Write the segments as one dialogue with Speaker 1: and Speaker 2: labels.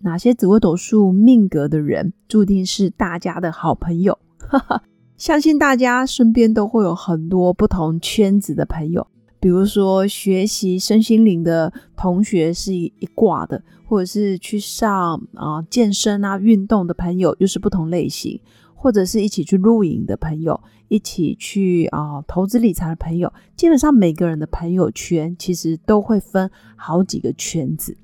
Speaker 1: 哪些紫微斗数命格的人注定是大家的好朋友。相信大家身边都会有很多不同圈子的朋友，比如说学习身心灵的同学是一一挂的，或者是去上啊健身啊运动的朋友，又是不同类型。或者是一起去露营的朋友，一起去啊投资理财的朋友，基本上每个人的朋友圈其实都会分好几个圈子。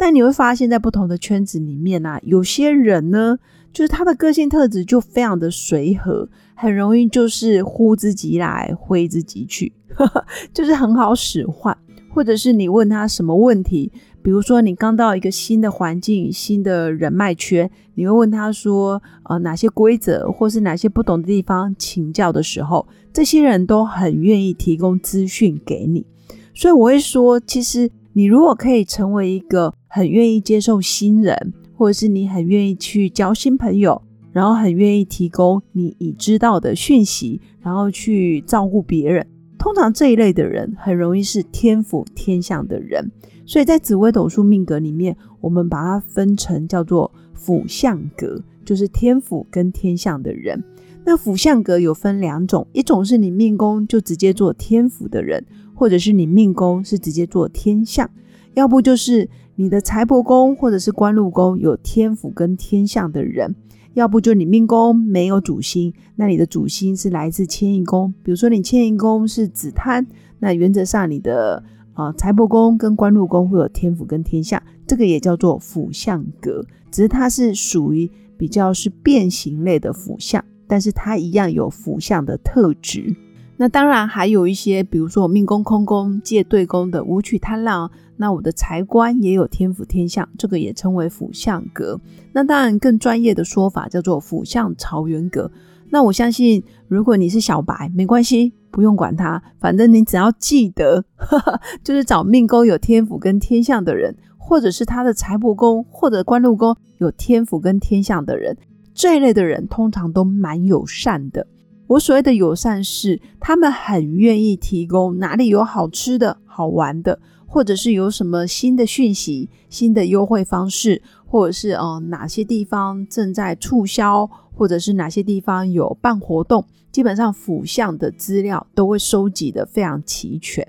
Speaker 1: 但你会发现在不同的圈子里面呢，有些人呢，就是他的个性特质就非常的随和，很容易就是呼之即来挥之即去，就是很好使唤。或者是你问他什么问题？比如说，你刚到一个新的环境、新的人脉圈，你会问他说：“呃，哪些规则，或是哪些不懂的地方请教的时候，这些人都很愿意提供资讯给你。”所以我会说，其实你如果可以成为一个很愿意接受新人，或者是你很愿意去交新朋友，然后很愿意提供你已知道的讯息，然后去照顾别人，通常这一类的人很容易是天府天相的人。所以在紫微斗数命格里面，我们把它分成叫做辅相格，就是天府跟天相的人。那辅相格有分两种，一种是你命宫就直接做天府的人，或者是你命宫是直接做天相，要不就是你的财帛宫或者是官禄宫有天府跟天相的人，要不就你命宫没有主星，那你的主星是来自迁移宫，比如说你迁移宫是子贪，那原则上你的。啊，财帛宫跟官禄宫会有天府跟天相，这个也叫做辅相格，只是它是属于比较是变形类的辅相，但是它一样有辅相的特质。那当然还有一些，比如说我命宫空宫借对宫的武曲贪狼，那我的财官也有天府天相，这个也称为辅相格。那当然更专业的说法叫做辅相朝元格。那我相信，如果你是小白，没关系。不用管他，反正你只要记得，就是找命宫有天府跟天相的人，或者是他的财帛宫或者官禄宫有天府跟天相的人，这一类的人通常都蛮友善的。我所谓的友善是，他们很愿意提供哪里有好吃的好玩的，或者是有什么新的讯息、新的优惠方式，或者是哦哪些地方正在促销。或者是哪些地方有办活动，基本上辅相的资料都会收集的非常齐全。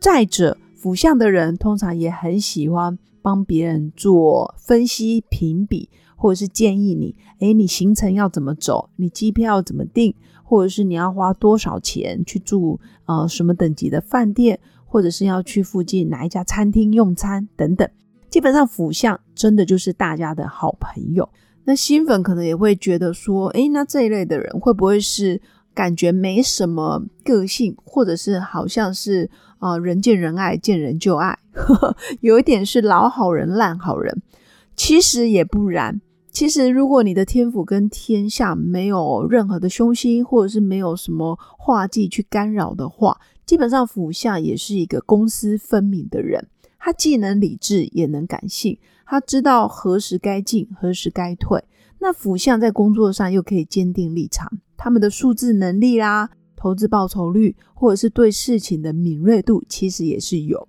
Speaker 1: 再者，辅相的人通常也很喜欢帮别人做分析、评比，或者是建议你：诶，你行程要怎么走？你机票要怎么订？或者是你要花多少钱去住呃什么等级的饭店？或者是要去附近哪一家餐厅用餐等等。基本上，辅相真的就是大家的好朋友。那新粉可能也会觉得说，诶，那这一类的人会不会是感觉没什么个性，或者是好像是啊人见人爱，见人就爱，有一点是老好人烂好人？其实也不然。其实如果你的天府跟天下没有任何的凶星，或者是没有什么化忌去干扰的话，基本上府相也是一个公私分明的人。他既能理智，也能感性。他知道何时该进，何时该退。那辅相在工作上又可以坚定立场。他们的数字能力啦，投资报酬率，或者是对事情的敏锐度，其实也是有。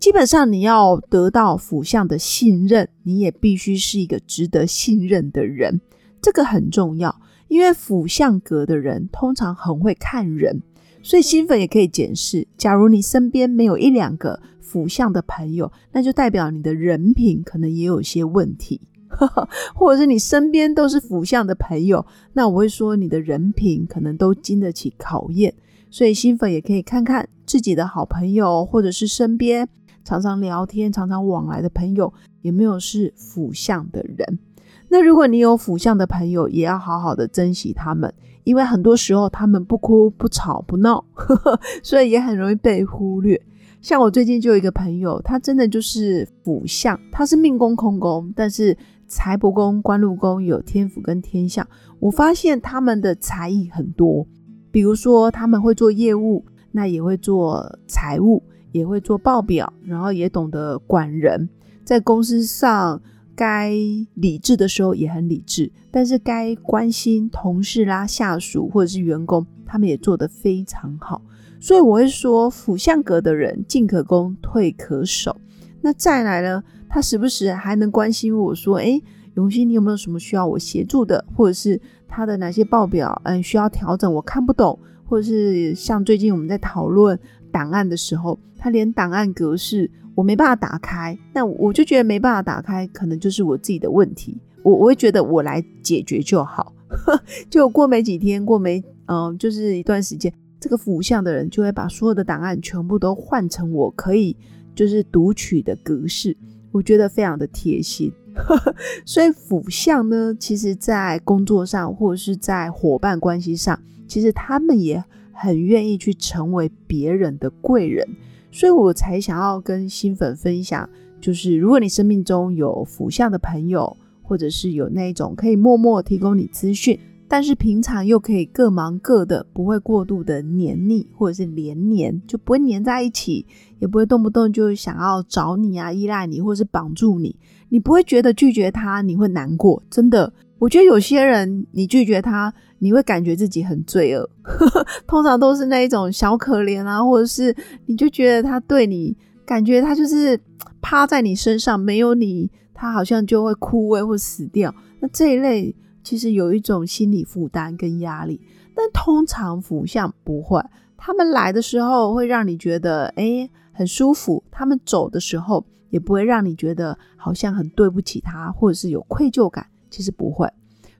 Speaker 1: 基本上，你要得到辅相的信任，你也必须是一个值得信任的人。这个很重要，因为辅相格的人通常很会看人。所以新粉也可以检视，假如你身边没有一两个辅相的朋友，那就代表你的人品可能也有些问题，或者是你身边都是辅相的朋友，那我会说你的人品可能都经得起考验。所以新粉也可以看看自己的好朋友，或者是身边常常聊天、常常往来的朋友，有没有是辅相的人。那如果你有辅相的朋友，也要好好的珍惜他们，因为很多时候他们不哭不吵不闹，所以也很容易被忽略。像我最近就有一个朋友，他真的就是辅相，他是命宫空宫，但是财帛宫、官禄宫有天府跟天相。我发现他们的才艺很多，比如说他们会做业务，那也会做财务，也会做报表，然后也懂得管人，在公司上该理智的时候也很理智，但是该关心同事啦、下属或者是员工，他们也做得非常好。所以我会说，辅相格的人进可攻，退可守。那再来呢，他时不时还能关心我说：“哎。”永新，你有没有什么需要我协助的，或者是他的哪些报表，嗯，需要调整，我看不懂，或者是像最近我们在讨论档案的时候，他连档案格式我没办法打开，那我就觉得没办法打开，可能就是我自己的问题，我我会觉得我来解决就好，就过没几天，过没嗯，就是一段时间，这个辅相的人就会把所有的档案全部都换成我可以就是读取的格式，我觉得非常的贴心。所以辅相呢，其实在工作上或者是在伙伴关系上，其实他们也很愿意去成为别人的贵人。所以我才想要跟新粉分享，就是如果你生命中有福相的朋友，或者是有那种可以默默提供你资讯。但是平常又可以各忙各的，不会过度的黏腻或者是连黏，就不会黏在一起，也不会动不动就想要找你啊、依赖你或者是绑住你。你不会觉得拒绝他你会难过，真的。我觉得有些人你拒绝他，你会感觉自己很罪恶，通常都是那一种小可怜啊，或者是你就觉得他对你感觉他就是趴在你身上，没有你他好像就会枯萎或死掉。那这一类。其实有一种心理负担跟压力，但通常福相不会，他们来的时候会让你觉得哎很舒服，他们走的时候也不会让你觉得好像很对不起他，或者是有愧疚感，其实不会。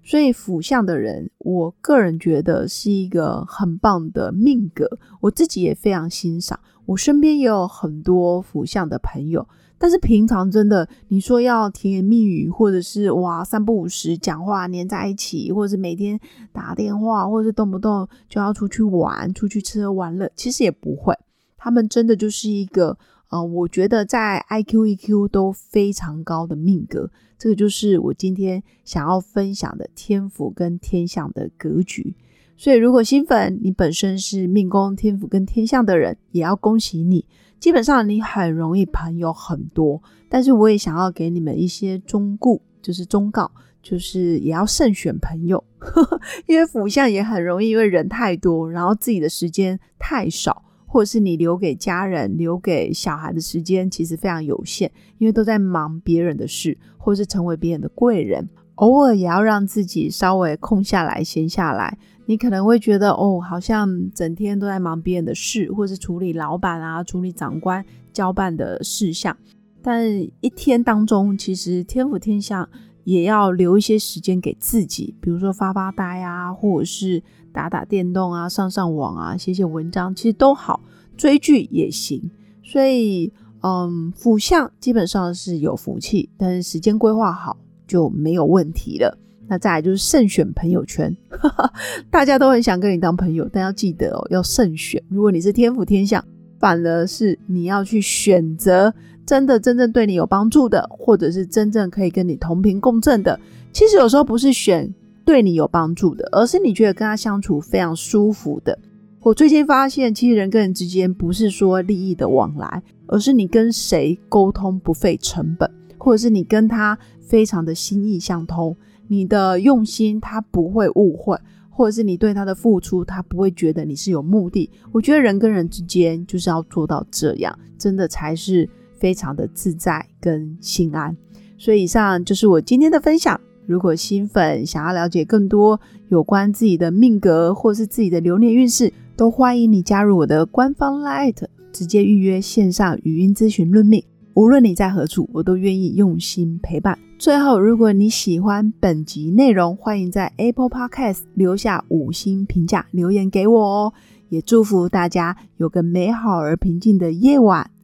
Speaker 1: 所以辅相的人，我个人觉得是一个很棒的命格，我自己也非常欣赏，我身边也有很多辅相的朋友。但是平常真的，你说要甜言蜜语，或者是哇三不五时讲话黏在一起，或者是每天打电话，或者是动不动就要出去玩、出去吃喝玩乐，其实也不会。他们真的就是一个呃，我觉得在 I Q E Q 都非常高的命格。这个就是我今天想要分享的天府跟天象的格局。所以，如果新粉你本身是命宫天府跟天象的人，也要恭喜你。基本上你很容易朋友很多，但是我也想要给你们一些忠固，就是忠告，就是也要慎选朋友，因为辅相也很容易，因为人太多，然后自己的时间太少，或者是你留给家人、留给小孩的时间其实非常有限，因为都在忙别人的事，或是成为别人的贵人，偶尔也要让自己稍微空下来、闲下来。你可能会觉得哦，好像整天都在忙别人的事，或是处理老板啊、处理长官交办的事项。但一天当中，其实天府天相也要留一些时间给自己，比如说发发呆啊，或者是打打电动啊、上上网啊、写写文章，其实都好，追剧也行。所以，嗯，辅相基本上是有福气，但是时间规划好就没有问题了。那再来就是慎选朋友圈，大家都很想跟你当朋友，但要记得哦，要慎选。如果你是天府天相，反而是你要去选择真的真正对你有帮助的，或者是真正可以跟你同频共振的。其实有时候不是选对你有帮助的，而是你觉得跟他相处非常舒服的。我最近发现，其实人跟人之间不是说利益的往来，而是你跟谁沟通不费成本，或者是你跟他非常的心意相通。你的用心，他不会误会，或者是你对他的付出，他不会觉得你是有目的。我觉得人跟人之间就是要做到这样，真的才是非常的自在跟心安。所以以上就是我今天的分享。如果新粉想要了解更多有关自己的命格或是自己的流年运势，都欢迎你加入我的官方 Light，直接预约线上语音咨询论命。无论你在何处，我都愿意用心陪伴。最后，如果你喜欢本集内容，欢迎在 Apple Podcast 留下五星评价，留言给我哦。也祝福大家有个美好而平静的夜晚。